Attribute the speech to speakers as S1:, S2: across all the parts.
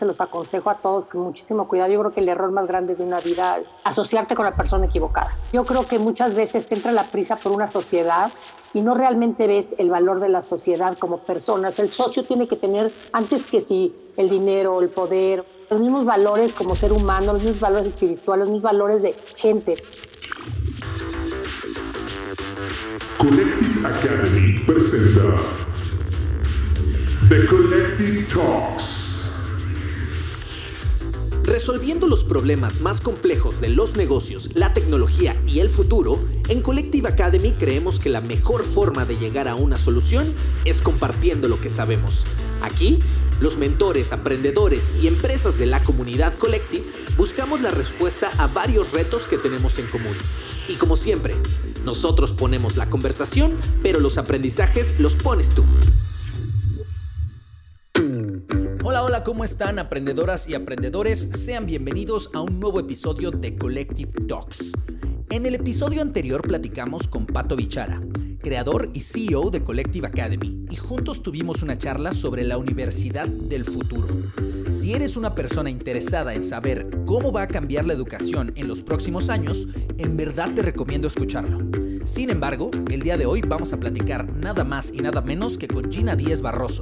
S1: se los aconsejo a todos con muchísimo cuidado. Yo creo que el error más grande de una vida es asociarte con la persona equivocada. Yo creo que muchas veces te entra la prisa por una sociedad y no realmente ves el valor de la sociedad como personas. El socio tiene que tener, antes que si el dinero, el poder, los mismos valores como ser humano, los mismos valores espirituales, los mismos valores de gente.
S2: Collective Academy presenta The Collective Talks.
S3: Resolviendo los problemas más complejos de los negocios, la tecnología y el futuro, en Collective Academy creemos que la mejor forma de llegar a una solución es compartiendo lo que sabemos. Aquí, los mentores, aprendedores y empresas de la comunidad Collective buscamos la respuesta a varios retos que tenemos en común. Y como siempre, nosotros ponemos la conversación, pero los aprendizajes los pones tú. Hola, hola, ¿cómo están aprendedoras y aprendedores? Sean bienvenidos a un nuevo episodio de Collective Talks. En el episodio anterior platicamos con Pato Bichara, creador y CEO de Collective Academy, y juntos tuvimos una charla sobre la universidad del futuro. Si eres una persona interesada en saber cómo va a cambiar la educación en los próximos años, en verdad te recomiendo escucharlo. Sin embargo, el día de hoy vamos a platicar nada más y nada menos que con Gina Díez Barroso,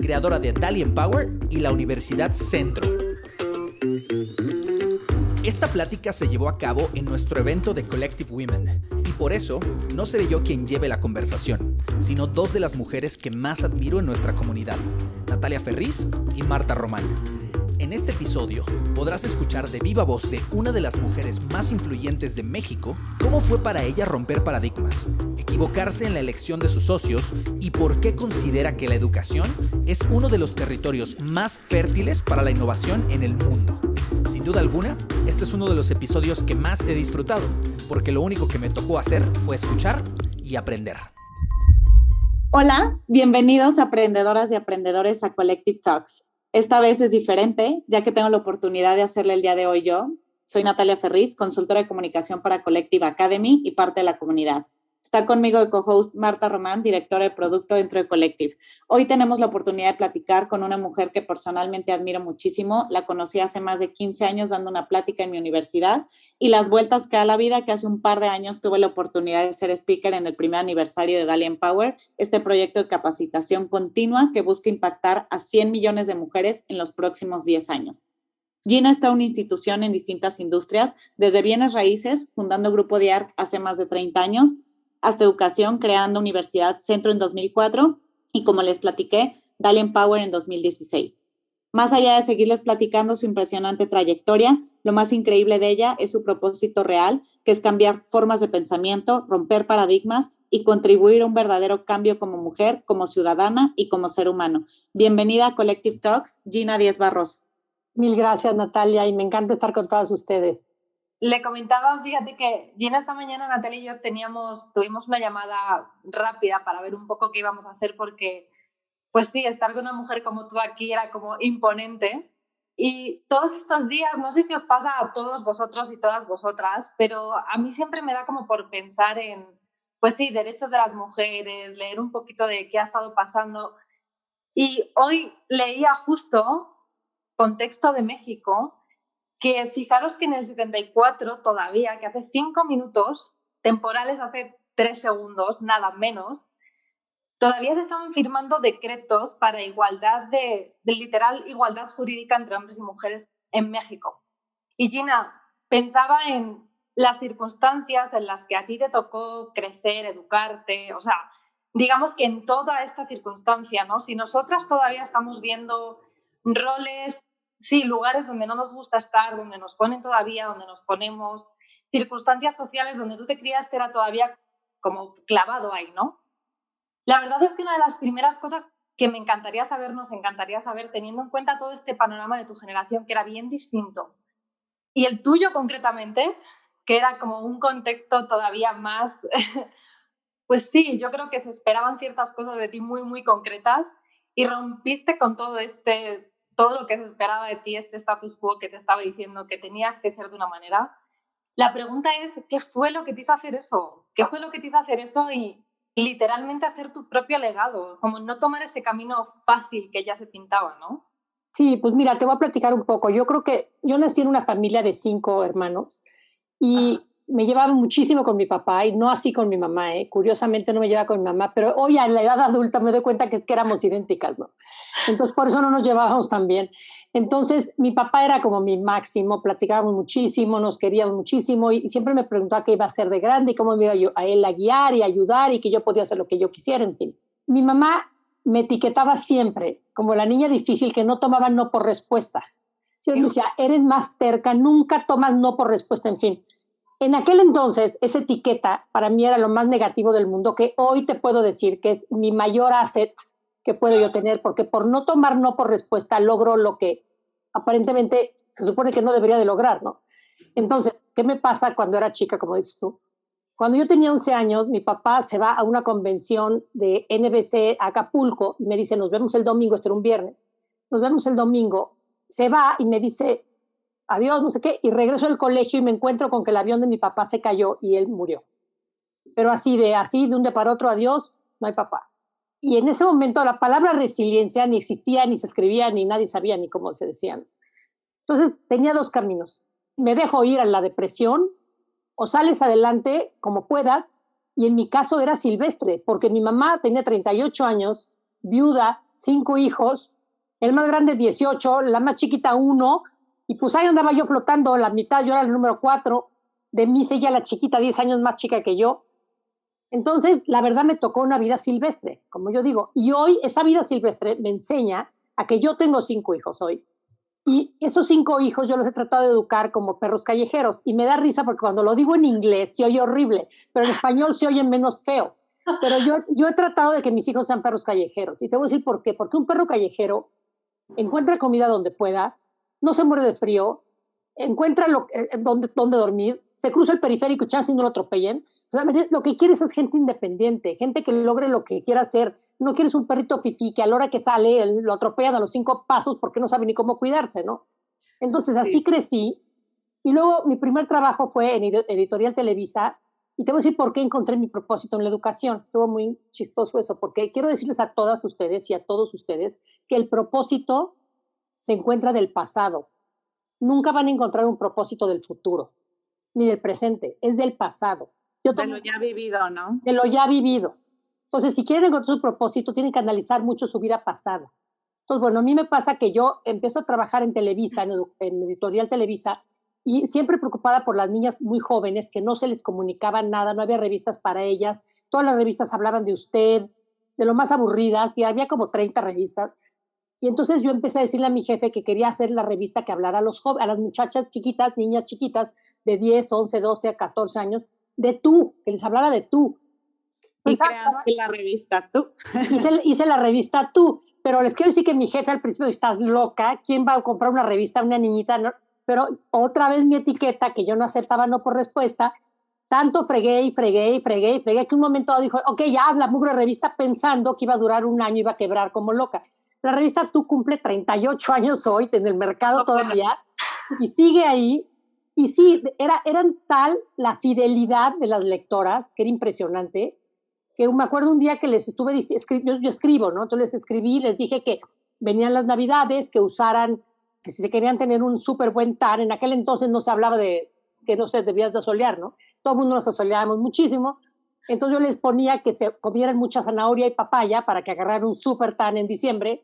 S3: creadora de Dalian Power y la Universidad Centro. Esta plática se llevó a cabo en nuestro evento de Collective Women y por eso no seré yo quien lleve la conversación, sino dos de las mujeres que más admiro en nuestra comunidad, Natalia Ferriz y Marta Román. En este episodio podrás escuchar de viva voz de una de las mujeres más influyentes de México cómo fue para ella romper paradigmas, equivocarse en la elección de sus socios y por qué considera que la educación es uno de los territorios más fértiles para la innovación en el mundo. Sin duda alguna, este es uno de los episodios que más he disfrutado, porque lo único que me tocó hacer fue escuchar y aprender.
S4: Hola, bienvenidos aprendedoras y aprendedores a Collective Talks. Esta vez es diferente, ya que tengo la oportunidad de hacerle el día de hoy yo. Soy Natalia Ferriz, consultora de comunicación para Collective Academy y parte de la comunidad. Está conmigo el co-host Marta Román, directora de producto dentro de Collective. Hoy tenemos la oportunidad de platicar con una mujer que personalmente admiro muchísimo. La conocí hace más de 15 años dando una plática en mi universidad y las vueltas que da la vida, que hace un par de años tuve la oportunidad de ser speaker en el primer aniversario de Dalian Power, este proyecto de capacitación continua que busca impactar a 100 millones de mujeres en los próximos 10 años. Gina está una institución en distintas industrias, desde bienes raíces, fundando Grupo DIARC hace más de 30 años, hasta educación, creando Universidad Centro en 2004 y como les platiqué, Dalian Power en 2016. Más allá de seguirles platicando su impresionante trayectoria, lo más increíble de ella es su propósito real, que es cambiar formas de pensamiento, romper paradigmas y contribuir a un verdadero cambio como mujer, como ciudadana y como ser humano. Bienvenida a Collective Talks, Gina Díez Barros.
S1: Mil gracias, Natalia, y me encanta estar con todas ustedes.
S5: Le comentaba, fíjate que Gina esta mañana, Natalia y yo teníamos, tuvimos una llamada rápida para ver un poco qué íbamos a hacer porque, pues sí, estar con una mujer como tú aquí era como imponente. Y todos estos días, no sé si os pasa a todos vosotros y todas vosotras, pero a mí siempre me da como por pensar en, pues sí, derechos de las mujeres, leer un poquito de qué ha estado pasando. Y hoy leía justo contexto de México que fijaros que en el 74 todavía, que hace cinco minutos, temporales hace tres segundos, nada menos, todavía se estaban firmando decretos para igualdad de, de literal igualdad jurídica entre hombres y mujeres en México. Y Gina, pensaba en las circunstancias en las que a ti te tocó crecer, educarte, o sea, digamos que en toda esta circunstancia, ¿no? Si nosotras todavía estamos viendo roles sí, lugares donde no nos gusta estar, donde nos ponen todavía, donde nos ponemos, circunstancias sociales donde tú te criaste era todavía como clavado ahí, ¿no? La verdad es que una de las primeras cosas que me encantaría saber, nos encantaría saber, teniendo en cuenta todo este panorama de tu generación, que era bien distinto, y el tuyo concretamente, que era como un contexto todavía más, pues sí, yo creo que se esperaban ciertas cosas de ti muy, muy concretas y rompiste con todo este todo lo que se esperaba de ti, este status quo que te estaba diciendo que tenías que ser de una manera. La pregunta es, ¿qué fue lo que te hizo hacer eso? ¿Qué fue lo que te hizo hacer eso y literalmente hacer tu propio legado? Como no tomar ese camino fácil que ya se pintaba, ¿no?
S1: Sí, pues mira, te voy a platicar un poco. Yo creo que yo nací en una familia de cinco hermanos y me llevaba muchísimo con mi papá y no así con mi mamá, ¿eh? curiosamente no me llevaba con mi mamá, pero hoy a la edad adulta me doy cuenta que es que éramos idénticas, ¿no? Entonces por eso no nos llevábamos tan bien. Entonces mi papá era como mi máximo, platicábamos muchísimo, nos queríamos muchísimo y siempre me preguntaba qué iba a hacer de grande y cómo me iba yo a él a guiar y ayudar y que yo podía hacer lo que yo quisiera, en fin. Mi mamá me etiquetaba siempre como la niña difícil que no tomaba no por respuesta. Siempre me decía, eres más terca, nunca tomas no por respuesta, en fin en aquel entonces, esa etiqueta para mí era lo más negativo del mundo, que hoy te puedo decir que es mi mayor asset que puedo yo tener, porque por no tomar no por respuesta logro lo que aparentemente se supone que no debería de lograr, ¿no? Entonces, ¿qué me pasa cuando era chica, como dices tú? Cuando yo tenía 11 años, mi papá se va a una convención de NBC Acapulco y me dice, nos vemos el domingo, este era un viernes, nos vemos el domingo. Se va y me dice, adiós, no sé qué, y regreso al colegio y me encuentro con que el avión de mi papá se cayó y él murió. Pero así de, así de un día para otro, adiós, no hay papá. Y en ese momento la palabra resiliencia ni existía, ni se escribía, ni nadie sabía ni cómo se decían. Entonces tenía dos caminos. Me dejo ir a la depresión o sales adelante como puedas. Y en mi caso era silvestre, porque mi mamá tenía 38 años, viuda, cinco hijos, el más grande 18, la más chiquita uno, y pues ahí andaba yo flotando la mitad, yo era el número cuatro, de mí seguía la chiquita, 10 años más chica que yo. Entonces, la verdad me tocó una vida silvestre, como yo digo, y hoy esa vida silvestre me enseña a que yo tengo cinco hijos hoy. Y esos cinco hijos yo los he tratado de educar como perros callejeros. Y me da risa porque cuando lo digo en inglés se oye horrible, pero en español se oye menos feo. Pero yo, yo he tratado de que mis hijos sean perros callejeros. Y te voy a decir por qué. Porque un perro callejero encuentra comida donde pueda, no se muere de frío, encuentra lo, eh, donde, donde dormir, se cruza el periférico y chance y no lo atropellen. O sea, lo que quieres es gente independiente, gente que logre lo que quiera hacer. No quieres un perrito fifi que a la hora que sale lo atropellan a los cinco pasos porque no sabe ni cómo cuidarse, ¿no? Entonces así crecí. Y luego mi primer trabajo fue en Editorial Televisa. Y te voy a decir por qué encontré mi propósito en la educación. Estuvo muy chistoso eso, porque quiero decirles a todas ustedes y a todos ustedes que el propósito se encuentra del pasado. Nunca van a encontrar un propósito del futuro, ni del presente, es del pasado.
S4: Yo de lo ya vivido, ¿no?
S1: De lo ya vivido. Entonces, si quieren encontrar su propósito, tienen que analizar mucho su vida pasada. Entonces, bueno, a mí me pasa que yo empiezo a trabajar en Televisa, en, en Editorial Televisa, y siempre preocupada por las niñas muy jóvenes que no se les comunicaba nada, no había revistas para ellas, todas las revistas hablaban de usted, de lo más aburridas, y había como 30 revistas. Y entonces yo empecé a decirle a mi jefe que quería hacer la revista que hablara a, los a las muchachas chiquitas, niñas chiquitas de 10, 11, 12, 14 años, de tú, que les hablara de tú.
S4: y creaste la revista tú.
S1: Hice, hice, la revista tú, pero les quiero decir que mi jefe al principio, estás loca, ¿quién va a comprar una revista a una niñita? Pero otra vez mi etiqueta, que yo no aceptaba no por respuesta, tanto fregué y fregué y fregué y fregué, que un momento dijo, ok, ya haz la mugre revista pensando que iba a durar un año y iba a quebrar como loca. La revista Tú cumple 38 años hoy en el mercado todavía y sigue ahí. Y sí, era, eran tal la fidelidad de las lectoras, que era impresionante, que me acuerdo un día que les estuve diciendo, yo, escribo, ¿no? Entonces les escribí, les dije que venían las navidades, que usaran, que si se querían tener un súper buen tan, en aquel entonces no se hablaba de que no se debías de asolear, ¿no? Todo el mundo nos asoleábamos muchísimo. Entonces yo les ponía que se comieran mucha zanahoria y papaya para que agarraran un súper tan en diciembre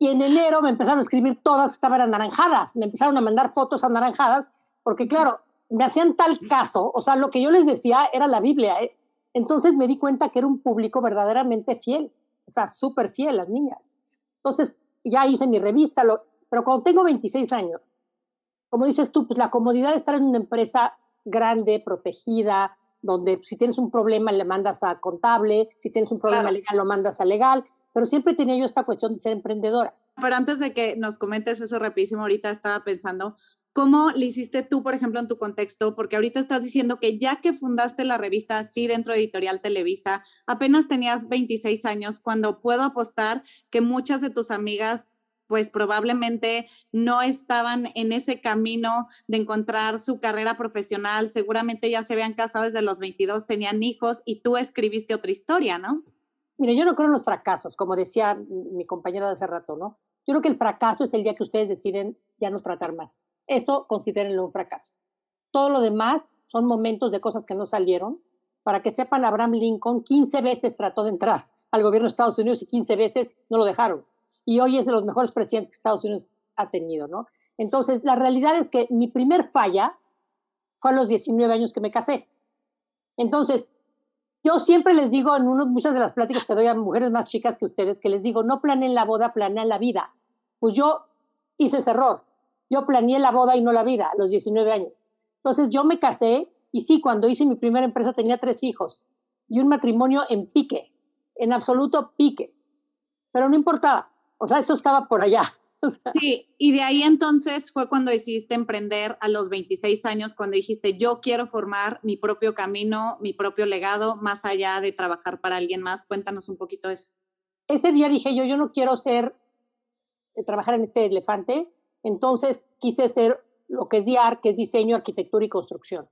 S1: y en enero me empezaron a escribir todas, estaban anaranjadas, me empezaron a mandar fotos anaranjadas, porque claro, me hacían tal caso, o sea, lo que yo les decía era la Biblia. ¿eh? Entonces me di cuenta que era un público verdaderamente fiel, o sea, súper fiel las niñas. Entonces ya hice mi revista, lo, pero cuando tengo 26 años, como dices tú, pues la comodidad de estar en una empresa grande, protegida, donde si tienes un problema le mandas a contable, si tienes un problema legal lo mandas a legal, pero siempre tenía yo esta cuestión de ser emprendedora.
S4: Pero antes de que nos comentes eso rapidísimo, ahorita estaba pensando, ¿cómo le hiciste tú, por ejemplo, en tu contexto? Porque ahorita estás diciendo que ya que fundaste la revista así dentro de Editorial Televisa, apenas tenías 26 años, cuando puedo apostar que muchas de tus amigas pues probablemente no estaban en ese camino de encontrar su carrera profesional, seguramente ya se habían casado desde los 22, tenían hijos y tú escribiste otra historia, ¿no?
S1: Mire, yo no creo en los fracasos, como decía mi compañero de hace rato, ¿no? Yo creo que el fracaso es el día que ustedes deciden ya no tratar más. Eso considérenlo un fracaso. Todo lo demás son momentos de cosas que no salieron. Para que sepan, Abraham Lincoln 15 veces trató de entrar al gobierno de Estados Unidos y 15 veces no lo dejaron. Y hoy es de los mejores presidentes que Estados Unidos ha tenido, ¿no? Entonces, la realidad es que mi primer falla fue a los 19 años que me casé. Entonces, yo siempre les digo en muchas de las pláticas que doy a mujeres más chicas que ustedes, que les digo, no planeen la boda, planeen la vida. Pues yo hice ese error. Yo planeé la boda y no la vida a los 19 años. Entonces yo me casé y sí, cuando hice mi primera empresa tenía tres hijos y un matrimonio en pique, en absoluto pique. Pero no importaba. O sea, eso estaba por allá.
S4: Sí, y de ahí entonces fue cuando decidiste emprender a los 26 años, cuando dijiste, yo quiero formar mi propio camino, mi propio legado, más allá de trabajar para alguien más. Cuéntanos un poquito eso.
S1: Ese día dije yo, yo no quiero ser, eh, trabajar en este elefante, entonces quise ser lo que es DIAR, que es diseño, arquitectura y construcción.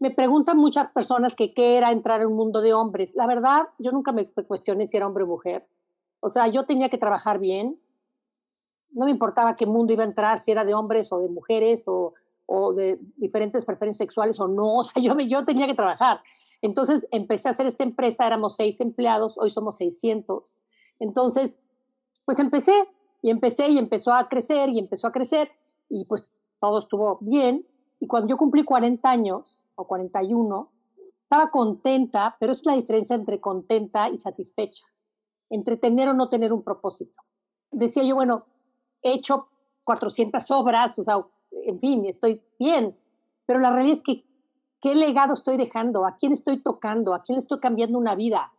S1: Me preguntan muchas personas que qué era entrar en un mundo de hombres. La verdad, yo nunca me cuestioné si era hombre o mujer. O sea, yo tenía que trabajar bien, no me importaba qué mundo iba a entrar, si era de hombres o de mujeres o, de diferentes preferencias sexuales o no, o sea, yo, yo tenía que trabajar. Entonces empecé a hacer esta empresa, éramos seis empleados, hoy somos 600. Entonces, pues empecé y empecé y empezó a crecer y empezó a crecer y pues todo estuvo bien. Y cuando yo cumplí 40 años o 41, estaba contenta, pero es la diferencia entre contenta y satisfecha, entre tener o no tener un propósito. Decía yo, bueno, he hecho 400 obras, o sea, en fin, estoy bien, pero la realidad es que, ¿qué legado estoy dejando? ¿A quién estoy tocando? ¿A quién estoy cambiando una vida?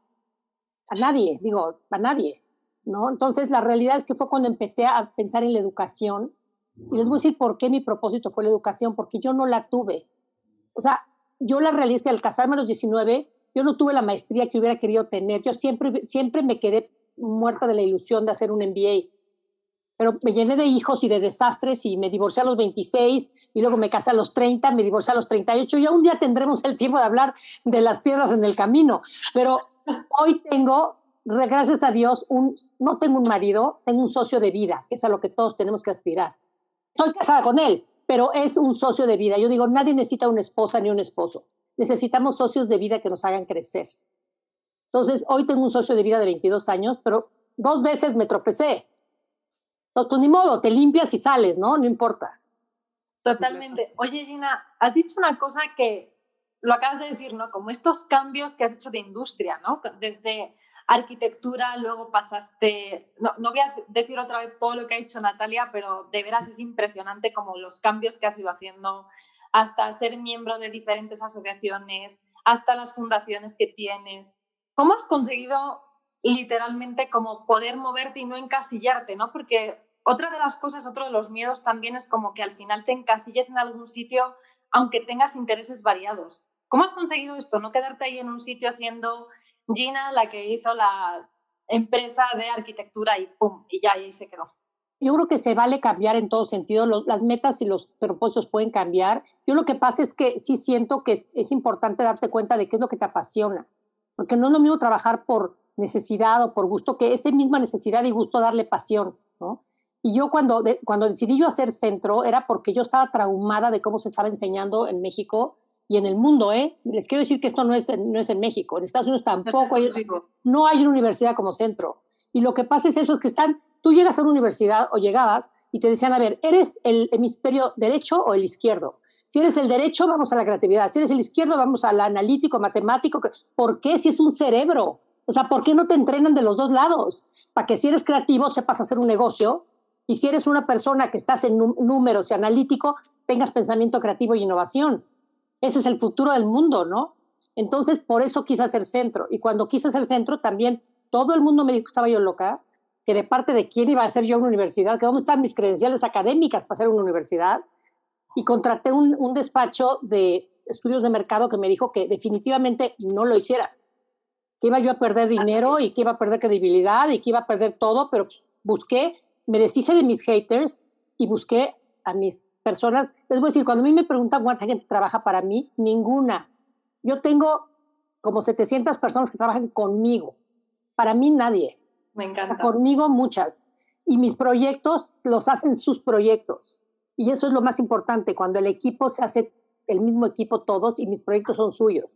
S1: A nadie, digo, a nadie, ¿no? Entonces, la realidad es que fue cuando empecé a pensar en la educación, y les voy a decir por qué mi propósito fue la educación, porque yo no la tuve. O sea, yo la realidad es que al casarme a los 19, yo no tuve la maestría que hubiera querido tener. Yo siempre, siempre me quedé muerta de la ilusión de hacer un MBA pero me llené de hijos y de desastres y me divorcié a los 26 y luego me casé a los 30, me divorcié a los 38 y un día tendremos el tiempo de hablar de las piedras en el camino, pero hoy tengo, gracias a Dios, un, no tengo un marido, tengo un socio de vida, que es a lo que todos tenemos que aspirar. Estoy casada con él, pero es un socio de vida. Yo digo, nadie necesita una esposa ni un esposo. Necesitamos socios de vida que nos hagan crecer. Entonces, hoy tengo un socio de vida de 22 años, pero dos veces me tropecé no, pues ni modo, te limpias y sales, ¿no? No importa.
S5: Totalmente. Oye, Gina, has dicho una cosa que lo acabas de decir, ¿no? Como estos cambios que has hecho de industria, ¿no? Desde arquitectura, luego pasaste, no, no voy a decir otra vez todo lo que ha dicho Natalia, pero de veras es impresionante como los cambios que has ido haciendo, hasta ser miembro de diferentes asociaciones, hasta las fundaciones que tienes. ¿Cómo has conseguido literalmente como poder moverte y no encasillarte, ¿no? Porque otra de las cosas, otro de los miedos también es como que al final te encasilles en algún sitio aunque tengas intereses variados. ¿Cómo has conseguido esto? No quedarte ahí en un sitio siendo Gina la que hizo la empresa de arquitectura y pum, y ya ahí se quedó.
S1: Yo creo que se vale cambiar en todo sentido. las metas y los propósitos pueden cambiar. Yo lo que pasa es que sí siento que es, es importante darte cuenta de qué es lo que te apasiona. Porque no es lo mismo trabajar por necesidad o por gusto, que esa misma necesidad y gusto darle pasión, ¿no? Y yo cuando, cuando decidí yo hacer centro era porque yo estaba traumada de cómo se estaba enseñando en México y en el mundo, ¿eh? Les quiero decir que esto no es, no es en México, en Estados Unidos tampoco hay, no hay una universidad como centro. Y lo que pasa es eso, es que están, tú llegas a una universidad o llegabas y te decían, a ver, ¿eres el hemisferio derecho o el izquierdo? Si eres el derecho, vamos a la creatividad. Si eres el izquierdo, vamos al analítico, matemático. ¿Por qué? Si es un cerebro. O sea, ¿por qué no te entrenan de los dos lados? Para que si eres creativo sepas hacer un negocio y si eres una persona que estás en números y analítico, tengas pensamiento creativo y innovación. Ese es el futuro del mundo, ¿no? Entonces, por eso quise hacer centro. Y cuando quise hacer centro, también todo el mundo me dijo que estaba yo loca, que de parte de quién iba a ser yo una universidad, que dónde están mis credenciales académicas para ser una universidad. Y contraté un, un despacho de estudios de mercado que me dijo que definitivamente no lo hiciera que iba yo a perder dinero y que iba a perder credibilidad y que iba a perder todo, pero busqué, me deshice de mis haters y busqué a mis personas. Les voy a decir, cuando a mí me preguntan cuánta gente trabaja para mí, ninguna. Yo tengo como 700 personas que trabajan conmigo. Para mí nadie.
S5: Me encanta.
S1: conmigo muchas. Y mis proyectos los hacen sus proyectos. Y eso es lo más importante, cuando el equipo se hace el mismo equipo todos y mis proyectos son suyos.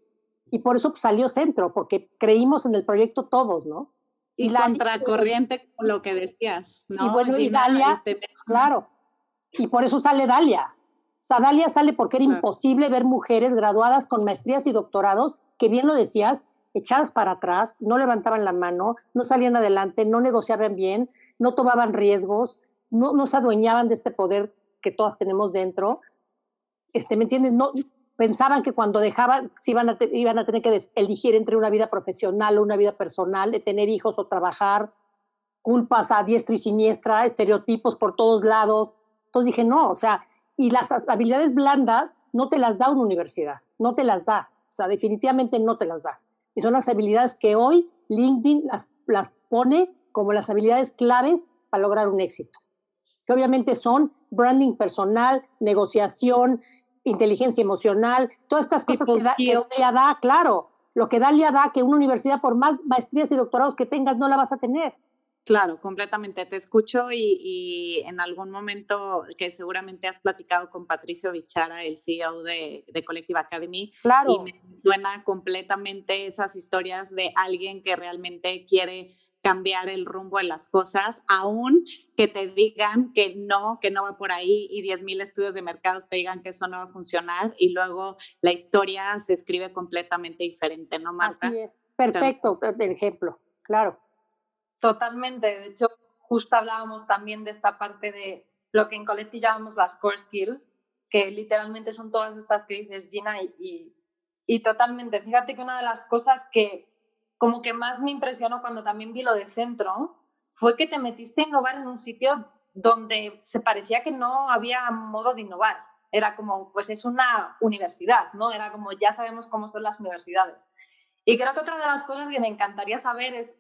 S1: Y por eso salió Centro, porque creímos en el proyecto todos, ¿no?
S4: Y, la contracorriente con lo que decías, ¿no?
S1: Y bueno, y Dalia, este, pues, claro. Y por eso sale Dalia. O sea, Dalia sale porque era imposible ver mujeres graduadas con maestrías y doctorados, que bien lo decías, echadas para atrás, no levantaban la mano, no salían adelante, no negociaban bien, no tomaban riesgos, no, no se adueñaban de este poder que todas tenemos dentro. Este, ¿Me entiendes? No, pensaban que cuando dejaban, iban a, iban a tener que elegir entre una vida profesional o una vida personal, de tener hijos o trabajar, culpas a diestra y siniestra, estereotipos por todos lados. Entonces dije, no, o sea, y las habilidades blandas no te las da una universidad, no te las da, o sea, definitivamente no te las da. Y son las habilidades que hoy LinkedIn las, las pone como las habilidades claves para lograr un éxito, que obviamente son branding personal, negociación, inteligencia emocional, todas estas cosas que, Dalia da, claro, lo que Dalia da, que una universidad por más maestrías y doctorados que tengas no la vas a tener.
S4: Claro, completamente. Te escucho y, en algún momento que seguramente has platicado con Patricio Bichara, el CEO de, de Collective Academy,
S1: claro.
S4: y me suena completamente esas historias de alguien que realmente quiere cambiar el rumbo de las cosas, aún que te digan que no, que no va por ahí y 10.000 estudios de mercados te digan que eso no va a funcionar y luego la historia se escribe completamente diferente, ¿no, Marta?
S1: Así es. Perfecto, el ejemplo, claro.
S5: Totalmente. De hecho, justo hablábamos también de esta parte de lo que en Coletti llamamos las core skills, que literalmente son todas estas que dices Gina y, y totalmente. Fíjate que una de las cosas que como que más me impresionó cuando también vi lo de centro fue que te metiste a innovar en un sitio donde se parecía que no había modo de innovar. Era como, pues es una universidad, ¿no? Era como, ya sabemos cómo son las universidades. Y creo que otra de las cosas que me encantaría saber es,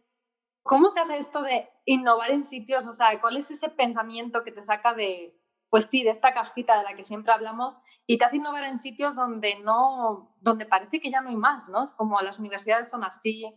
S5: ¿cómo se hace esto de innovar en sitios? O sea, ¿cuál es ese pensamiento que te saca de, pues sí, de esta cajita de la que siempre hablamos y te hace innovar en sitios donde no, donde parece que ya no hay más, ¿no? Es como las universidades son así.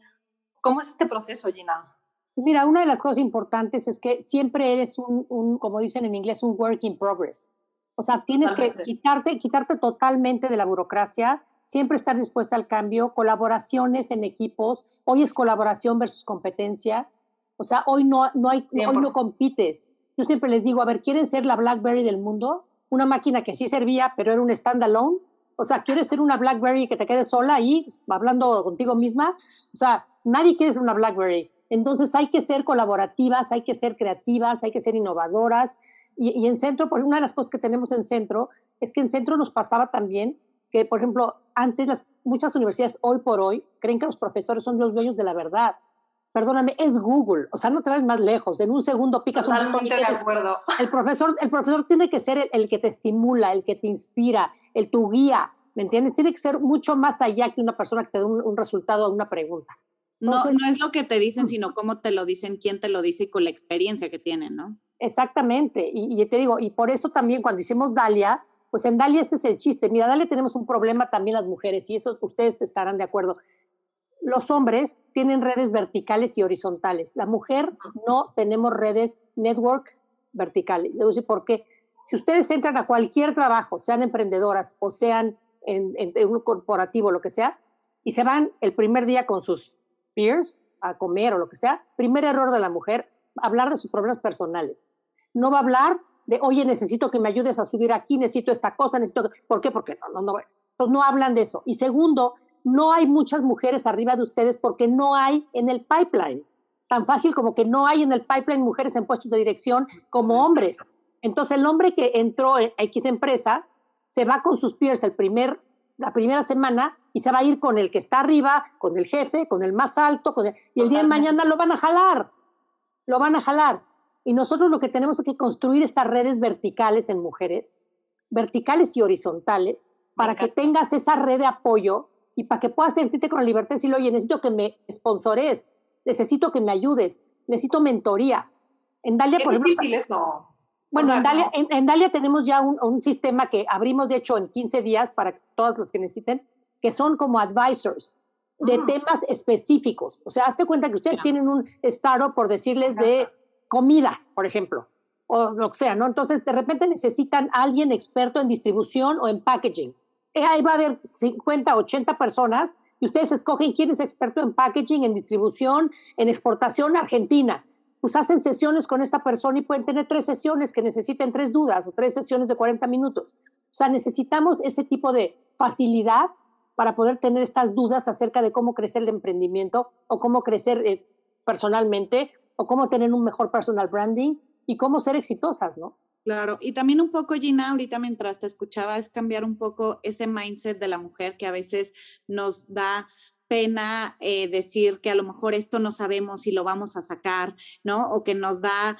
S5: ¿Cómo es este proceso, Gina?
S1: Mira, una de las cosas importantes es que siempre eres un, como dicen en inglés, un work in progress. O sea, tienes que quitarte, quitarte totalmente de la burocracia, siempre estar dispuesta al cambio, colaboraciones en equipos. Hoy es colaboración versus competencia. O sea, hoy no, no hay, hoy no compites yo siempre les digo, a ver, ¿quieren ser la BlackBerry del mundo? Una máquina que sí servía, pero era un standalone. O sea, ¿quieres ser una BlackBerry que te quede sola ahí, hablando contigo misma? O sea, nadie quiere ser una BlackBerry. Entonces hay que ser colaborativas, hay que ser creativas, hay que ser innovadoras. Y, en Centro, por una de las cosas que tenemos en Centro, es que en Centro nos pasaba también que, por ejemplo, antes las, muchas universidades hoy por hoy creen que los profesores son los dueños de la verdad perdóname, es Google, o sea, no te vas más lejos, en un segundo picas un
S5: botón. de acuerdo.
S1: El profesor, el profesor tiene que ser el, que te estimula, el que te inspira, el tu guía, ¿me entiendes? Tiene que ser mucho más allá que una persona que te dé un, resultado a una pregunta.
S4: No, no es lo que te dicen, sino cómo te lo dicen, quién te lo dice y con la experiencia que tienen, ¿no?
S1: Exactamente, y, y te digo, y por eso también cuando hicimos Dalia, pues en Dalia ese es el chiste. Mira, Dalia tenemos un problema también las mujeres, y eso ustedes estarán de acuerdo los hombres tienen redes verticales y horizontales. La mujer no tenemos redes network verticales. Debo decir por qué. Si ustedes entran a cualquier trabajo, sean emprendedoras o sean en, un corporativo, lo que sea, y se van el primer día con sus peers a comer o lo que sea, primer error de la mujer, hablar de sus problemas personales. No va a hablar de, oye, necesito que me ayudes a subir aquí, necesito esta cosa, necesito... ¿Por qué? Porque no, no, no, pues no hablan de eso. Y segundo, no hay muchas mujeres arriba de ustedes porque no hay en el pipeline. Tan fácil como que no hay en el pipeline mujeres en puestos de dirección como hombres. Entonces el hombre que entró a X empresa se va con sus peers el primer, la primera semana y se va a ir con el que está arriba, con el jefe, con el más alto, con y el día de mañana lo van a jalar, lo van a jalar. Y nosotros lo que tenemos es que construir estas redes verticales en mujeres, verticales y horizontales, para que tengas esa red de apoyo y para que puedas sentirte con la libertad de decirle, oye, necesito que me sponsores, necesito que me ayudes, necesito mentoría. En Dalia, por ejemplo.
S5: eso.
S1: Bueno, en, Dalia, tenemos ya un, sistema que abrimos, de hecho, en 15 días para todos los que necesiten, que son como advisors. de
S5: Ah.
S1: temas específicos. O sea, hazte cuenta que ustedes tienen un startup, por decirles, de comida, por ejemplo, o lo que sea, ¿no? Entonces, de repente necesitan a alguien experto en distribución o en packaging. Eh, Ahí va a haber 50, 80 personas y ustedes escogen quién es experto en packaging, en distribución, en exportación Argentina. Pues hacen sesiones con esta persona y pueden tener tres sesiones que necesiten tres dudas o tres sesiones de 40 minutos. O sea, necesitamos ese tipo de facilidad para poder tener estas dudas acerca de cómo crecer el emprendimiento o cómo crecer eh, personalmente o cómo tener un mejor personal branding y cómo ser exitosas, ¿no?
S4: Claro, y también un poco, Gina, ahorita mientras te escuchaba, es cambiar un poco ese mindset de la mujer que a veces nos da pena eh, decir que a lo mejor esto no sabemos y lo vamos a sacar, ¿no? O que nos da,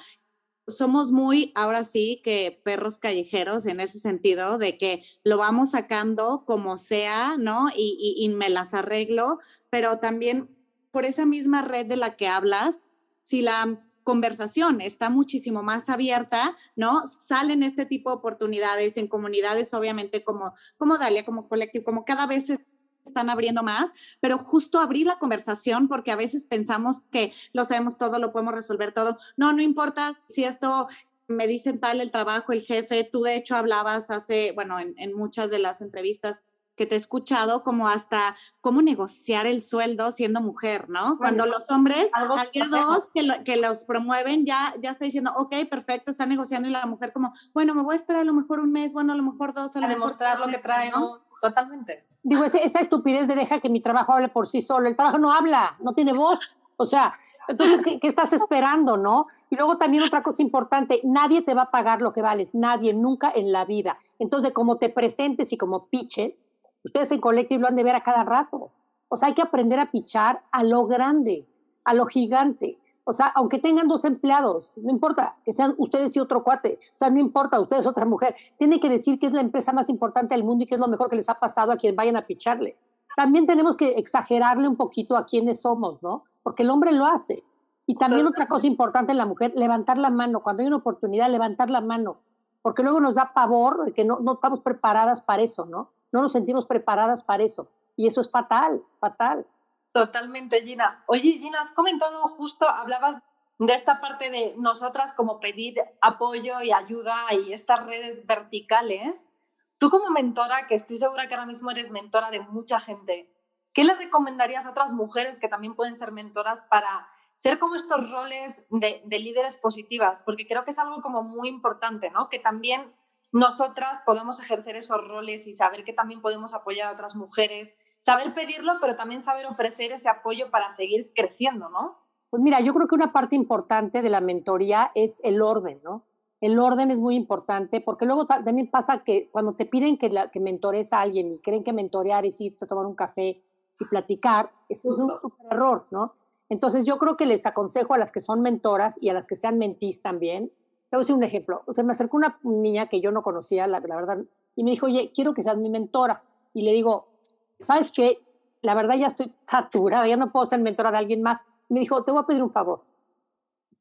S4: somos muy, ahora sí, que perros callejeros en ese sentido, de que lo vamos sacando como sea, ¿no? Y, me las arreglo, pero también por esa misma red de la que hablas, si la conversación está muchísimo más abierta, ¿no? Salen este tipo de oportunidades en comunidades, obviamente, como, como Dalia, como Collective, como cada vez están abriendo más, pero justo abrir la conversación porque a veces pensamos que lo sabemos todo, lo podemos resolver todo. No, no importa si esto me dicen tal el trabajo, el jefe, tú de hecho hablabas hace, bueno, en, en muchas de las entrevistas que te he escuchado, como hasta cómo negociar el sueldo siendo mujer, ¿no? Cuando los hombres,
S5: algo
S4: al día
S5: complejo.
S4: dos que, lo- que los promueven, ya, ya está diciendo, ok, perfecto, está negociando y la mujer como, bueno, me voy a esperar a lo mejor un mes, bueno, a lo mejor dos, a lo
S5: A
S4: mejor
S5: demostrar lo que
S4: meses, ¿no?
S5: Totalmente.
S1: Digo, esa estupidez de deja que mi trabajo hable por sí solo. El trabajo no habla, no tiene voz. O sea, entonces, ¿qué, qué estás esperando, no? Y luego también otra cosa importante, nadie te va a pagar lo que vales, nadie, nunca en la vida. Entonces, como te presentes y como piches, ustedes en Collective lo han de ver a cada rato. O sea, hay que aprender a pichar a lo grande, a lo gigante. O sea, aunque tengan dos empleados, no importa que sean ustedes y otro cuate, o sea, no importa, ustedes otra mujer, tienen que decir que es la empresa más importante del mundo y que es lo mejor que les ha pasado a quien vayan a picharle. También tenemos que exagerarle un poquito a quienes somos, ¿no? Porque el hombre lo hace. Y también otra cosa importante en la mujer, levantar la mano. Cuando hay una oportunidad, levantar la mano. Porque luego nos da pavor de que no, no estamos preparadas para eso, ¿no? No nos sentimos preparadas para eso. Y eso es fatal, fatal.
S5: Totalmente, Gina. Oye, Gina, has comentado justo, hablabas de esta parte de nosotras como pedir apoyo y ayuda y estas redes verticales. Tú como mentora, que estoy segura que ahora mismo eres mentora de mucha gente, ¿qué le recomendarías a otras mujeres que también pueden ser mentoras para ser como estos roles de, de líderes positivas? Porque creo que es algo como muy importante, ¿no? Que también nosotras podamos ejercer esos roles y saber que también podemos apoyar a otras mujeres saber pedirlo, pero también saber ofrecer ese apoyo para seguir creciendo, ¿no?
S1: Pues mira, yo creo que una parte importante de la mentoría es el orden, ¿no? El orden es muy importante porque luego ta- también pasa que cuando te piden que, la, que mentores a alguien y creen que mentorear es irte a tomar un café y platicar, ese es un super error, ¿no? Entonces yo creo que les aconsejo a las que son mentoras y a las que sean mentís también. Te voy a decir un ejemplo. O sea, me acercó una niña que yo no conocía, la, la verdad, y me dijo, oye, quiero que seas mi mentora. Y le digo, ¿sabes qué? La verdad ya estoy saturada, ya no puedo ser mentora de alguien más. Me dijo, te voy a pedir un favor.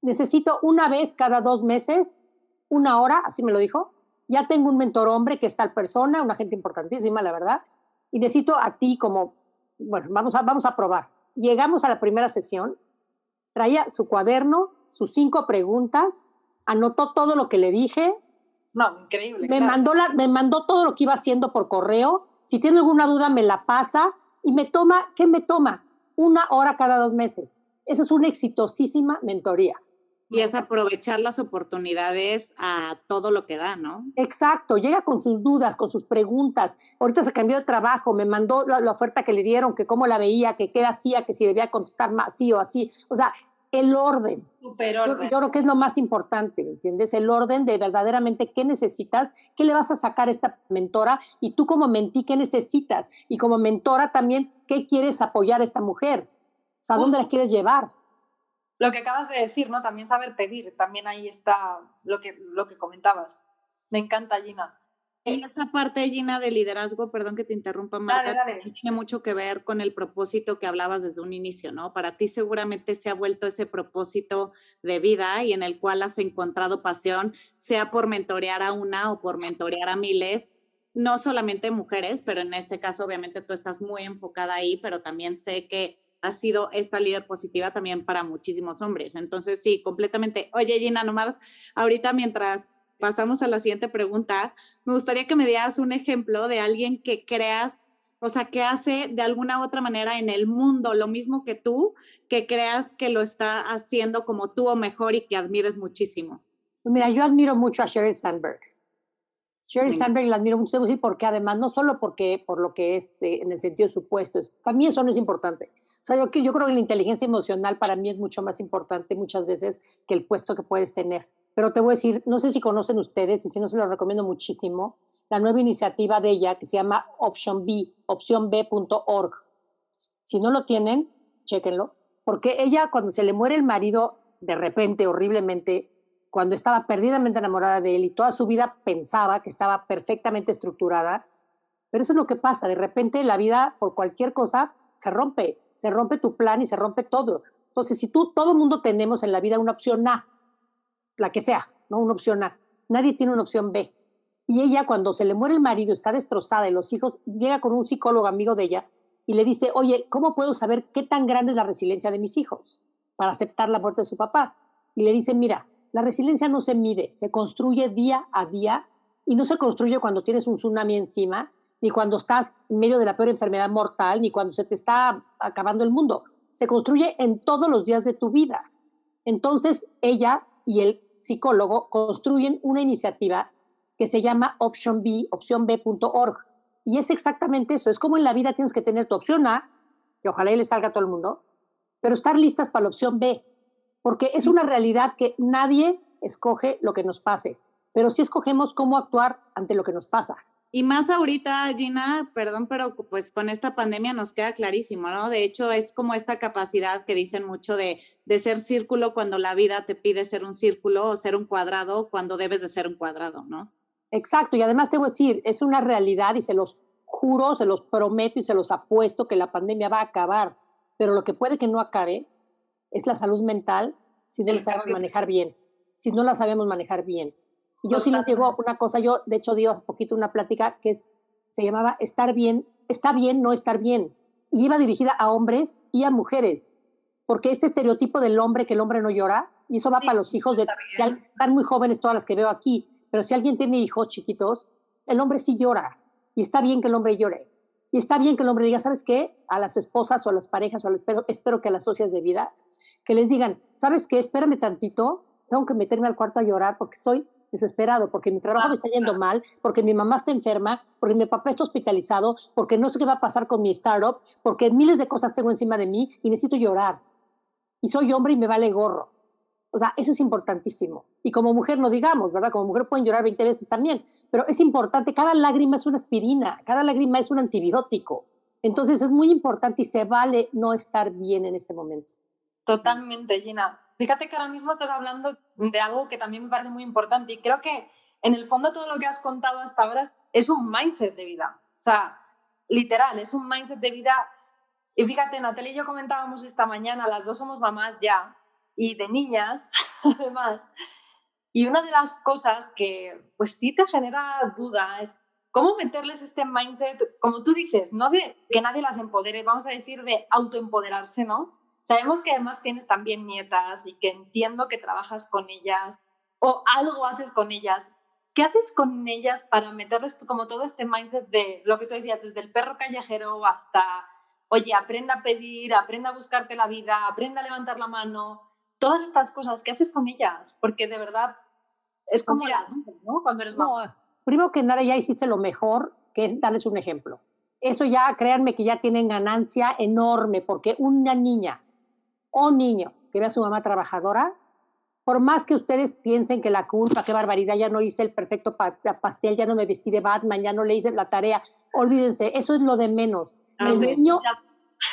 S1: Necesito una vez cada dos meses, una hora, así me lo dijo. Ya tengo un mentor hombre que es tal persona, una gente importantísima, la verdad. Y necesito a ti como, bueno, vamos a, vamos a probar. Llegamos a la primera sesión, traía su cuaderno, sus cinco preguntas, anotó todo lo que le dije,
S5: No, increíble.
S1: me
S5: claro.
S1: mandó, la, me mandó todo lo que iba haciendo por correo. Si tiene alguna duda, me la pasa y me toma, ¿qué me toma? Una hora cada dos meses. Esa es una exitosísima mentoría.
S4: Y es aprovechar las oportunidades a todo lo que da, ¿no?
S1: Exacto, llega con sus dudas, con sus preguntas. Ahorita se cambió de trabajo, me mandó la, la oferta que le dieron, que cómo la veía, que qué hacía, que si debía contestar más sí o así. O sea, el orden. Yo, yo creo que es lo más importante, ¿me ¿entiendes? El orden de verdaderamente qué necesitas, qué le vas a sacar a esta mentora y tú como mentí, qué necesitas. Y como mentora también, ¿qué quieres apoyar a esta mujer? O sea, ¿dónde
S5: Justo.
S1: la quieres llevar?
S5: Lo que acabas de decir, ¿no? También saber pedir, también ahí está lo que, lo que comentabas. Me encanta, Gina.
S4: Y esta parte, Gina, de liderazgo, perdón que te interrumpa, Marta,
S5: Dale, dale.
S4: tiene mucho que ver con el propósito que hablabas desde un inicio, ¿no? Para ti seguramente se ha vuelto ese propósito de vida y en el cual has encontrado pasión, sea por mentorear a una o por mentorear a miles. no solamente mujeres, pero en este caso obviamente tú estás muy enfocada ahí, pero también sé que ha sido esta líder positiva también para muchísimos hombres. Entonces, sí, completamente. Oye, Gina, nomás, ahorita mientras pasamos a la siguiente pregunta, me gustaría que me dieras un ejemplo de alguien que creas, o sea, que hace de alguna u otra manera en el mundo lo mismo que tú, que creas que lo está haciendo como tú o mejor y que admires muchísimo.
S1: Mira, yo admiro mucho a Sheryl Sandberg. Sheryl Sandberg la admiro mucho, decir, porque además, no solo porque, por lo que es en el sentido de su puesto, para mí eso no es importante. O sea, yo, yo creo que la inteligencia emocional para mí es mucho más importante muchas veces que el puesto que puedes tener. Pero te voy a decir, no sé si conocen ustedes, y si no se lo recomiendo muchísimo, la nueva iniciativa de ella que se llama Option B, optionb.org. Si no lo tienen, chéquenlo, porque ella cuando se le muere el marido de repente, horriblemente, cuando estaba perdidamente enamorada de él y toda su vida pensaba que estaba perfectamente estructurada. Pero eso es lo que pasa, de repente la vida por cualquier cosa se rompe, se rompe tu plan y se rompe todo. Entonces, si tú, todo el mundo tenemos en la vida una opción A, la que sea, ¿no? Una opción A. Nadie tiene una opción B. Y ella, cuando se le muere el marido, está destrozada y los hijos, llega con un psicólogo amigo de ella y le dice, oye, ¿cómo puedo saber qué tan grande es la resiliencia de mis hijos para aceptar la muerte de su papá? Y le dice, mira, la resiliencia no se mide, se construye día a día y no se construye cuando tienes un tsunami encima, ni cuando estás en medio de la peor enfermedad mortal, ni cuando se te está acabando el mundo. Se construye en todos los días de tu vida. Entonces, ella y el psicólogo construyen una iniciativa que se llama Option B, optionb.org. Y es exactamente eso. Es como en la vida tienes que tener tu opción A, que ojalá le salga a todo el mundo, pero estar listas para la opción B porque es una realidad que nadie escoge lo que nos pase, pero sí escogemos cómo actuar ante lo que nos pasa.
S4: Y más ahorita, Gina, perdón, pero pues con esta pandemia nos queda clarísimo, ¿no? De hecho, es como esta capacidad que dicen mucho de, de ser círculo cuando la vida te pide ser un círculo o ser un cuadrado cuando debes de ser un cuadrado, ¿no?
S1: Exacto, y además te voy a decir, es una realidad y se los juro, se los prometo y se los apuesto que la pandemia va a acabar, pero lo que puede que no acabe es la salud mental si no la sabemos manejar bien, si no la sabemos manejar bien. Y yo sí les digo una cosa, yo de hecho di hace poquito una plática que es, se llamaba Estar bien, está bien, no estar bien. Y iba dirigida a hombres y a mujeres, porque este estereotipo del hombre, que el hombre no llora, y eso va para los hijos de, están muy jóvenes todas las que veo aquí, pero si alguien tiene hijos chiquitos, el hombre sí llora, y está bien que el hombre llore. Y está bien que el hombre diga, ¿sabes qué? A las esposas o a las parejas, o espero, espero que a las socias de vida, que les digan, ¿sabes qué? Espérame tantito, tengo que meterme al cuarto a llorar porque estoy desesperado, porque mi trabajo me está yendo mal, porque mi mamá está enferma, porque mi papá está hospitalizado, porque no sé qué va a pasar con mi startup, porque miles de cosas tengo encima de mí y necesito llorar. Y soy hombre y me vale gorro. O sea, eso es importantísimo. Y como mujer no digamos, ¿verdad? Como mujer pueden llorar 20 veces también, pero es importante, cada lágrima es una aspirina, cada lágrima es un antibiótico. Entonces es muy importante y se vale no estar bien en este momento.
S5: Totalmente, Gina. Fíjate que ahora mismo estás hablando de algo que también me parece muy importante y creo que en el fondo todo lo que has contado hasta ahora es un mindset de vida. O sea, literal, es un mindset de vida. Y fíjate, Natalia y yo comentábamos esta mañana, las dos somos mamás ya y de niñas, además. Y una de las cosas que pues sí te genera duda es cómo meterles este mindset, como tú dices, no de que nadie las empodere, vamos a decir de autoempoderarse, ¿no? Sabemos que además tienes también nietas y que entiendo que trabajas con ellas o algo haces con ellas. ¿Qué haces con ellas para meterles como todo este mindset de lo que tú decías, desde el perro callejero hasta, oye, aprenda a pedir, aprenda a buscarte la vida, aprenda a levantar la mano, todas estas cosas, ¿qué haces con ellas? Porque de verdad es como pues ¿no? Cuando eres mamá.
S1: primero que nada ya hiciste lo mejor, que es darles un ejemplo. Eso ya, créanme que ya tienen ganancia enorme, porque una niña o niño que ve a su mamá trabajadora, por más que ustedes piensen que la culpa, qué barbaridad, ya no hice el perfecto pastel, ya no me vestí de Batman, ya no le hice la tarea, olvídense, eso es lo de menos. Ah, el niño,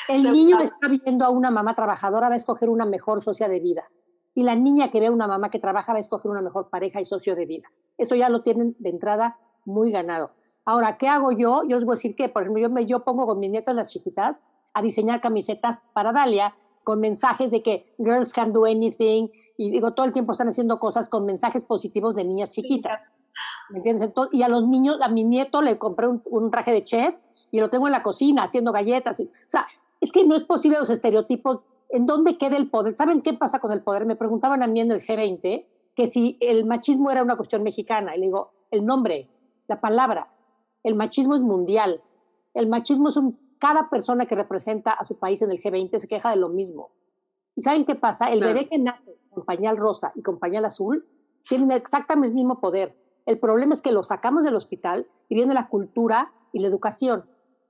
S1: el niño está viendo a una mamá trabajadora, va a escoger una mejor socia de vida. Y la niña que ve a una mamá que trabaja va a escoger una mejor pareja y socio de vida. Eso ya lo tienen de entrada muy ganado. Ahora, ¿qué hago yo? Yo les voy a decir que, por ejemplo, yo, me, yo pongo con mis nietas las chiquitas a diseñar camisetas para Dalia con mensajes de que girls can do anything y digo, todo el tiempo están haciendo cosas con mensajes positivos de niñas chiquitas. ¿Me entiendes? y a los niños, a mi nieto le compré un, traje de chef y lo tengo en la cocina haciendo galletas. o sea, es que no es posible los estereotipos. ¿En dónde queda el poder? ¿Saben qué pasa con el poder? Me preguntaban a mí en el G20 que si el machismo era una cuestión mexicana. Y le digo, el nombre, la palabra. El machismo es mundial. El machismo es un... Cada persona que representa a su país en el G20 se queja de lo mismo. ¿Y saben qué pasa? El bebé que nace con pañal rosa y con pañal azul tienen exactamente el mismo poder. El problema es que lo sacamos del hospital y viene la cultura y la educación.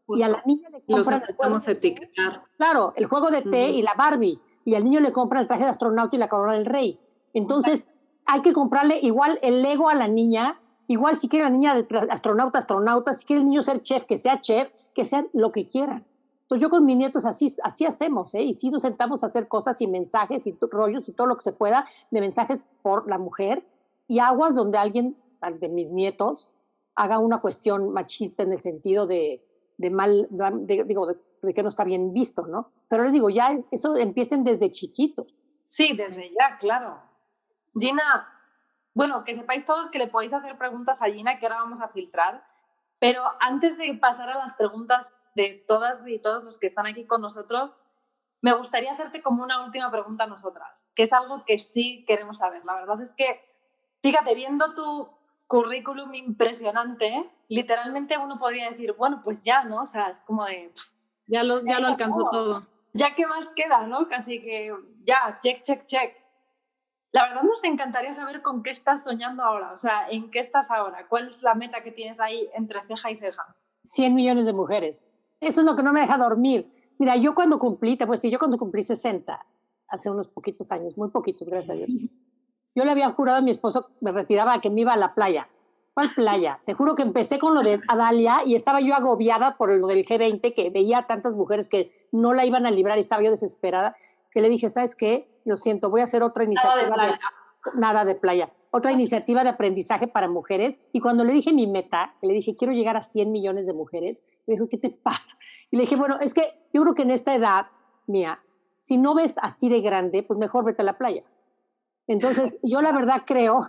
S1: y a la niña le compran.
S4: Los etiquetar.
S1: Claro, el juego de té y la Barbie. Y al niño le compran el traje de astronauta y la corona del rey. Entonces, hay que comprarle igual el Lego a la niña. Igual si quiere la niña de astronauta, astronauta. Si quiere el niño ser chef, que sea chef, que sea lo que quieran. Entonces yo con mis nietos así, así hacemos, ¿eh? Y sí nos sentamos a hacer cosas y mensajes y rollos y todo lo que se pueda de mensajes por la mujer y aguas donde alguien de mis nietos haga una cuestión machista en el sentido de, de mal, digo, de, que no está bien visto, ¿no? Pero les digo, ya eso empiecen desde chiquitos.
S5: Sí, desde ya, claro. Gina, bueno, que sepáis todos que le podéis hacer preguntas a Gina, que ahora vamos a filtrar, pero antes de pasar a las preguntas de todas y todos los que están aquí con nosotros, me gustaría hacerte como una última pregunta a nosotras, que es algo que sí queremos saber. La verdad es que, fíjate, viendo tu currículum impresionante, literalmente uno podría decir, bueno, pues ya, ¿no? O sea, es como de...
S4: Ya lo, ya lo alcanzó todo.
S5: Ya que más queda, ¿no? Casi que ya, check, check, check. La verdad nos encantaría saber con qué estás soñando ahora, o sea, en qué estás ahora, cuál es la meta que tienes ahí entre ceja y ceja.
S1: 100 millones de mujeres. Eso es lo que no me deja dormir. Mira, yo cuando cumplí, te puedo decir, yo cuando cumplí 60, hace unos poquitos años, muy poquitos, gracias a Dios, yo le había jurado a mi esposo, me retiraba, que me iba a la playa. ¿Cuál playa? Te juro que empecé con lo de Adalia y estaba yo agobiada por lo del G20, que veía a tantas mujeres que no la iban a librar y estaba yo desesperada, que le dije, ¿sabes qué? Lo siento, voy a hacer otra iniciativa.
S5: Nada de playa.
S1: nada de playa. Otra iniciativa de aprendizaje para mujeres. Y cuando le dije mi meta, le dije, quiero llegar a 100 millones de mujeres, me dijo, ¿qué te pasa? Y le dije, bueno, es que yo creo que en esta edad mía, si no ves así de grande, pues mejor vete a la playa. Entonces, yo la verdad creo,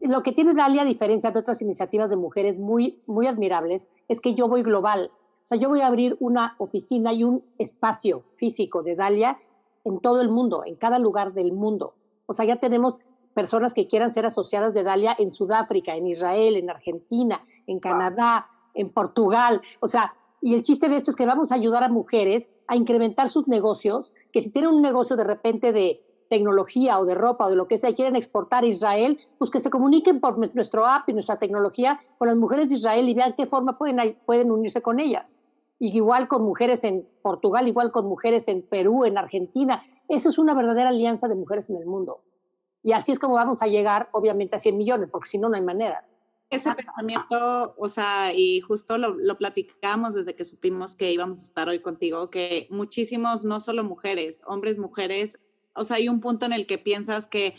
S1: lo que tiene Dalia, a diferencia de otras iniciativas de mujeres muy, muy admirables, es que yo voy global. O sea, yo voy a abrir una oficina y un espacio físico de Dalia en todo el mundo, en cada lugar del mundo. O sea, ya tenemos personas que quieran ser asociadas de Dalia en Sudáfrica, en Israel, en Argentina, en Canadá, en Portugal. O sea, y el chiste de esto es que vamos a ayudar a mujeres a incrementar sus negocios, que si tienen un negocio de repente de tecnología o de ropa o de lo que sea y quieren exportar a Israel, pues que se comuniquen por nuestro app y nuestra tecnología con las mujeres de Israel y vean qué forma pueden, pueden unirse con ellas. Igual con mujeres en Portugal, igual con mujeres en Perú, en Argentina. Eso es una verdadera alianza de mujeres en el mundo. Y así es como vamos a llegar, obviamente, a 100 millones, porque si no, no hay manera.
S4: Ese pensamiento, o sea, y justo lo, lo platicamos desde que supimos que íbamos a estar hoy contigo, que muchísimos, no solo mujeres, hombres, mujeres, o sea, hay un punto en el que piensas que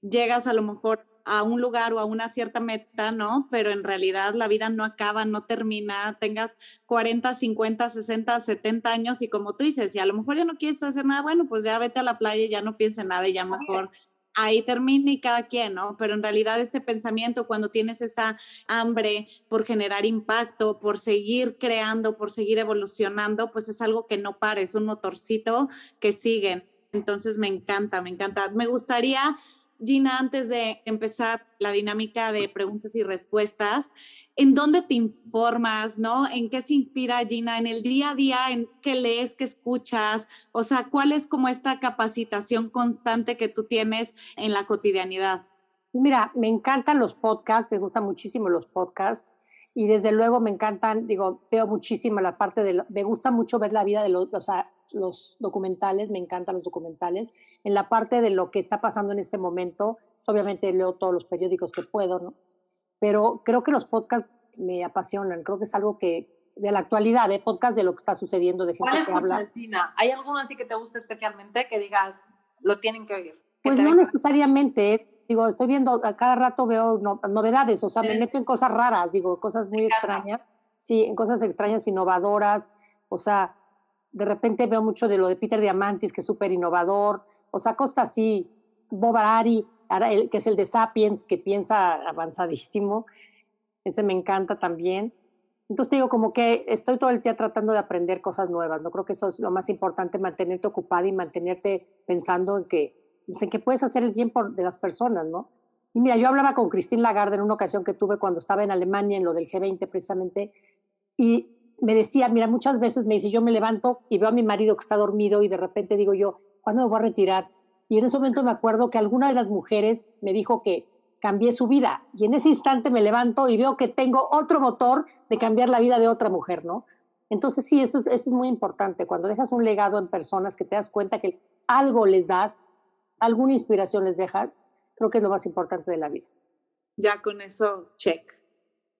S4: llegas a lo mejor a un lugar o a una cierta meta, ¿no? Pero en realidad la vida no acaba, no termina, tengas 40, 50, 60, 70 años y como tú dices, si a lo mejor ya no quieres hacer nada, bueno, pues ya vete a la playa y ya no pienses en nada y ya mejor ahí termina y cada quien, ¿no? Pero en realidad este pensamiento, cuando tienes esa hambre por generar impacto, por seguir creando, por seguir evolucionando, pues es algo que no para, es un motorcito que siguen. Entonces me encanta, me encanta. Me gustaría, Gina, antes de empezar la dinámica de preguntas y respuestas, ¿en dónde te informas, no? ¿En qué se inspira Gina en el día a día? ¿En qué lees, qué escuchas? O sea, ¿cuál es como esta capacitación constante que tú tienes en la cotidianidad?
S1: Mira, me encantan los podcasts, me gustan muchísimo los podcasts y desde luego me encantan, digo, veo muchísimo la parte de, me gusta mucho ver la vida de los, o sea, los documentales, me encantan los documentales. En la parte de lo que está pasando en este momento, obviamente leo todos los periódicos que puedo, ¿no? Pero creo que los podcasts me apasionan, creo que es algo que de la actualidad, de ¿eh? podcast de lo que está sucediendo, de gente
S5: que habla. ¿Hay alguno así que te guste especialmente que digas, lo tienen que oír?
S1: pues no necesariamente, ¿eh? digo, estoy viendo, a cada rato veo novedades, o sea, me meto en cosas raras, digo, cosas muy extrañas, sí, en cosas extrañas, innovadoras, o sea, de repente veo mucho de lo de Peter Diamantis, que es súper innovador, o sea, cosas así, Bob Arari, que es el de Sapiens, que piensa avanzadísimo, ese me encanta también. Entonces te digo, como que estoy todo el día tratando de aprender cosas nuevas, ¿no? Creo que eso es lo más importante, mantenerte ocupada y mantenerte pensando en que, en que puedes hacer el bien por, de las personas, ¿no? Y mira, yo hablaba con Christine Lagarde en una ocasión que tuve cuando estaba en Alemania, en lo del G20 precisamente, y me decía, mira, muchas veces me dice, yo me levanto y veo a mi marido que está dormido y de repente digo yo, ¿cuándo me voy a retirar? Y en ese momento me acuerdo que alguna de las mujeres me dijo que cambié su vida. Y en ese instante me levanto y veo que tengo otro motor de cambiar la vida de otra mujer, ¿no? Entonces sí, eso, eso es muy importante. Cuando dejas un legado en personas que te das cuenta que algo les das, alguna inspiración les dejas, creo que es lo más importante de la vida.
S4: Ya con eso, check.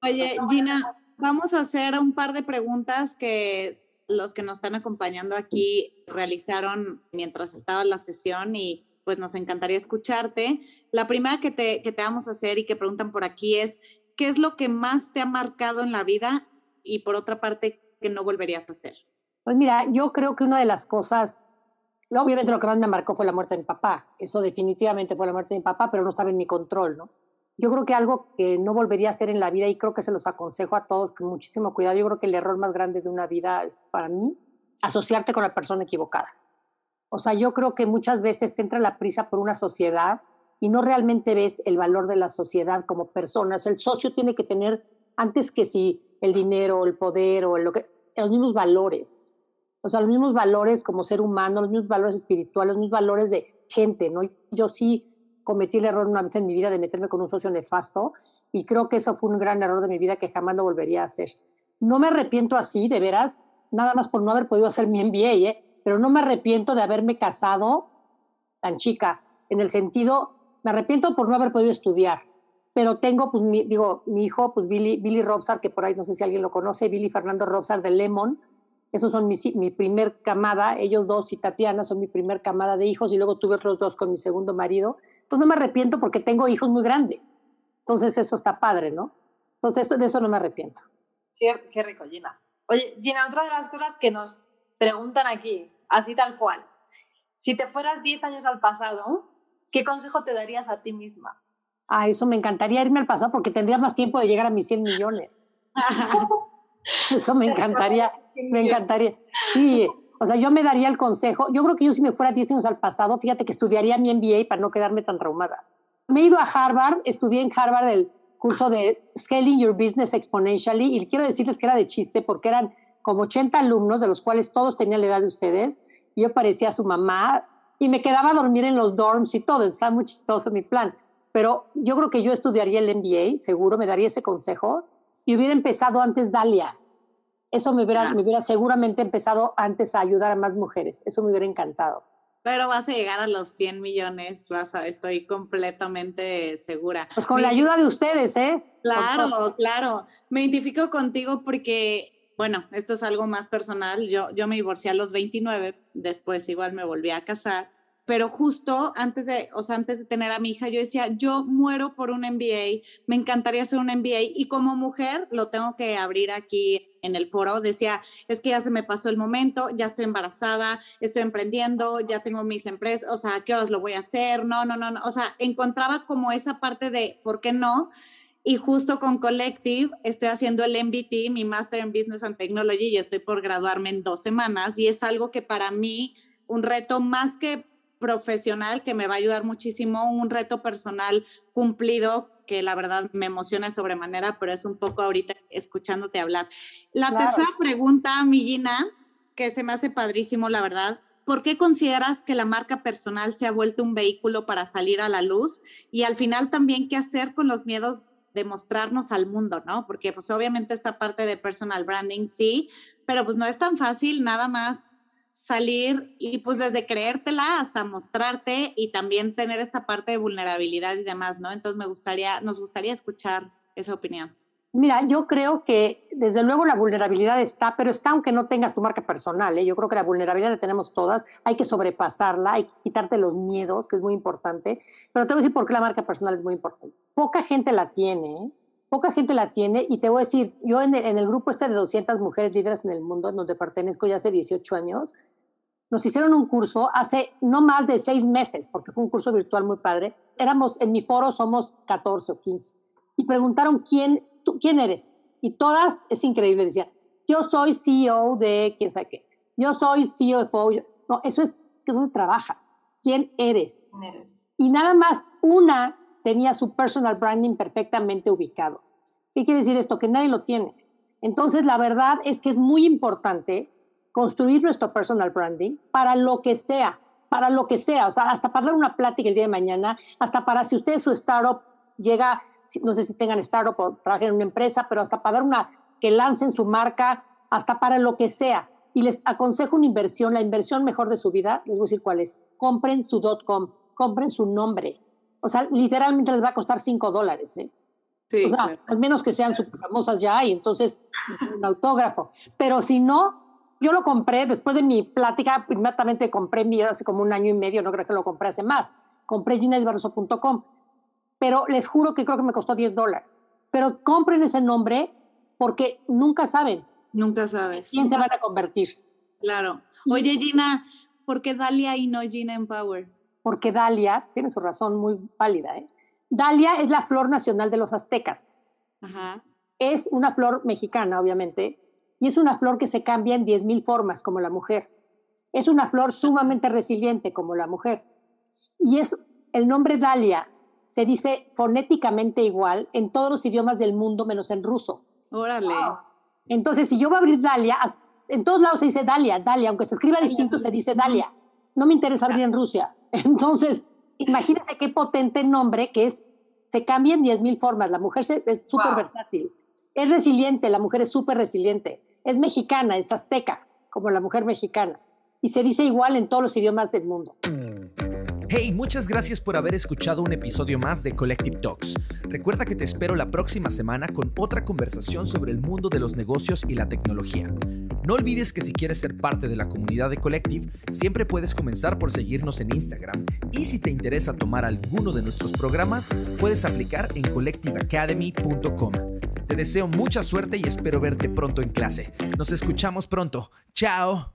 S4: Oye, Gina, Vamos a hacer un par de preguntas que los que nos están acompañando aquí realizaron mientras estaba la sesión y pues nos encantaría escucharte. La primera que te, que te vamos a hacer y que preguntan por aquí es, ¿qué es lo que más te ha marcado en la vida y por otra parte, que no volverías a hacer?
S1: Pues mira, yo creo que una de las cosas, obviamente lo que más me marcó fue la muerte de mi papá. Eso definitivamente fue la muerte de mi papá, pero no estaba en mi control, ¿no? Yo creo que algo que no volvería a hacer en la vida y creo que se los aconsejo a todos con muchísimo cuidado, yo creo que el error más grande de una vida es para mí asociarte con la persona equivocada. O sea, yo creo que muchas veces te entra la prisa por una sociedad y no realmente ves el valor de la sociedad como personas. El socio tiene que tener, antes que si el dinero, el poder o lo que, los mismos valores. O sea, los mismos valores como ser humano, los mismos valores espirituales, los mismos valores de gente, ¿no? Yo sí cometí el error una vez en mi vida de meterme con un socio nefasto y creo que eso fue un gran error de mi vida que jamás lo volvería a hacer. No me arrepiento así, de veras, nada más por no haber podido hacer mi MBA, ¿eh? pero no me arrepiento de haberme casado tan chica, en el sentido, me arrepiento por no haber podido estudiar, pero tengo, pues, mi, digo, mi hijo, pues Billy, Billy Robsar, que por ahí no sé si alguien lo conoce, Billy Fernando Robsar de Lemon, esos son mi, mi primer camada, ellos dos y Tatiana son mi primer camada de hijos, y luego tuve otros dos con mi segundo marido, pues no me arrepiento porque tengo hijos muy grandes. Entonces eso está padre, ¿no? Entonces de eso no me arrepiento.
S5: Qué, qué rico, Gina. Oye, Gina, otra de las cosas que nos preguntan aquí, así tal cual, si te fueras 10 años al pasado, ¿qué consejo te darías a ti misma?
S1: Ah, eso me encantaría irme al pasado porque tendría más tiempo de llegar a mis 100 millones. eso me encantaría, me encantaría. Sí, o sea, yo me daría el consejo, yo creo que yo si me fuera 10 años al pasado, fíjate que estudiaría mi MBA para no quedarme tan traumada. Me he ido a Harvard, estudié en Harvard el curso de Scaling Your Business Exponentially y quiero decirles que era de chiste porque eran como 80 alumnos, de los cuales todos tenían la edad de ustedes, y yo parecía su mamá y me quedaba a dormir en los dorms y todo, estaba muy chistoso mi plan. Pero yo creo que yo estudiaría el MBA, seguro me daría ese consejo, y hubiera empezado antes Dalia, eso me hubiera, me hubiera seguramente empezado antes a ayudar a más mujeres. Eso me hubiera encantado.
S4: Pero vas a llegar a los 100 millones, vas a, estoy completamente segura.
S1: Pues con la ayuda de ustedes, ¿eh?
S4: Claro, claro. Me identifico contigo porque, bueno, esto es algo más personal. Yo, yo me divorcié a los 29, después igual me volví a casar pero justo antes de, o sea, antes de tener a mi hija, yo decía, yo muero por un MBA, me encantaría hacer un MBA y como mujer lo tengo que abrir aquí en el foro, decía, es que ya se me pasó el momento, ya estoy embarazada, estoy emprendiendo, ya tengo mis empresas, o sea, qué horas lo voy a hacer? No, no, no, no, o sea, encontraba como esa parte de, ¿por qué no? Y justo con Collective estoy haciendo el MBT, mi Master en Business and Technology, y estoy por graduarme en dos semanas. Y es algo que para mí, un reto más que profesional que me va a ayudar muchísimo, un reto personal cumplido que la verdad me emociona sobremanera, pero es un poco ahorita escuchándote hablar. La tercera pregunta, Millina, que se me hace padrísimo, la verdad. ¿Por qué consideras que la marca personal se ha vuelto un vehículo para salir a la luz? Y al final también, ¿qué hacer con los miedos de mostrarnos al mundo, ¿no? Porque pues obviamente esta parte de personal branding sí, pero pues no es tan fácil nada más salir y pues desde creértela hasta mostrarte y también tener esta parte de vulnerabilidad y demás, ¿no? Entonces me gustaría, nos gustaría escuchar esa opinión.
S1: Mira, yo creo que desde luego la vulnerabilidad está, pero está aunque no tengas tu marca personal. ¿eh? Yo creo que la vulnerabilidad la tenemos todas, hay que sobrepasarla, hay que quitarte los miedos, que es muy importante. Pero te voy a decir por qué la marca personal es muy importante. Poca gente la tiene, ¿eh? poca gente la tiene y te voy a decir, yo en el, en el, grupo este de 200 mujeres líderes en el mundo, en donde pertenezco ya hace 18 años, nos hicieron un curso hace no más de seis meses, porque fue un curso virtual muy padre. Éramos, en mi foro somos 14 o 15. Y preguntaron quién ¿tú quién eres? Y todas, es increíble, decían, yo soy CEO de quién sabe qué, yo soy CFO. No, eso es dónde trabajas, quién eres. Y nada más una tenía su personal branding perfectamente ubicado. ¿Qué quiere decir esto? Que nadie lo tiene. Entonces, la verdad es que es muy importante construir nuestro personal branding para lo que sea, para lo que sea, o sea, hasta para dar una plática el día de mañana, hasta para si usted su startup llega, no sé si tengan startup o trabajen en una empresa, pero hasta para dar una, que lancen su marca, hasta para lo que sea. Y les aconsejo una inversión, la inversión mejor de su vida, les voy a decir cuál es, compren su .com, compren su nombre. O sea, literalmente les va a costar 5 dólares, ¿eh? o sea, al menos que sean súper famosas ya y entonces un autógrafo. Pero si no, yo lo compré después de mi plática, inmediatamente compré mi hace como un año y medio, no creo que lo compré hace más. Compré ginaisbarroso.com, pero les juro que creo que me costó 10 dólares. Pero compren ese nombre porque nunca saben.
S4: Nunca sabes.
S1: ¿Quién se van a convertir?
S4: Claro. Oye, Gina, ¿por qué Dalia y no Gina Empower?
S1: Porque Dalia, tiene su razón muy válida, ¿eh? Dalia es la flor nacional de los aztecas. Es una flor mexicana, obviamente, y es una flor que se cambia en 10.000 formas, como la mujer. Es una flor sumamente resiliente, como la mujer. Y es el nombre Dalia se dice fonéticamente igual en todos los idiomas del mundo, menos en ruso.
S4: Órale.
S1: Entonces, si yo voy a abrir Dalia, en todos lados se dice Dalia, Dalia, aunque se escriba distinto, se dice Dalia. No me interesa abrir en Rusia. Entonces, imagínense qué potente nombre que es, se cambia en 10.000 formas, la mujer es súper versátil, es resiliente, la mujer es súper resiliente, es mexicana, es azteca, como la mujer mexicana, y se dice igual en todos los idiomas del mundo.
S3: Hey, muchas gracias por haber escuchado un episodio más de Collective Talks. Recuerda que te espero la próxima semana con otra conversación sobre el mundo de los negocios y la tecnología. No olvides que si quieres ser parte de la comunidad de Collective, siempre puedes comenzar por seguirnos en Instagram. Y si te interesa tomar alguno de nuestros programas, puedes aplicar en collectiveacademy.com. Te deseo mucha suerte y espero verte pronto en clase. Nos escuchamos pronto. Chao.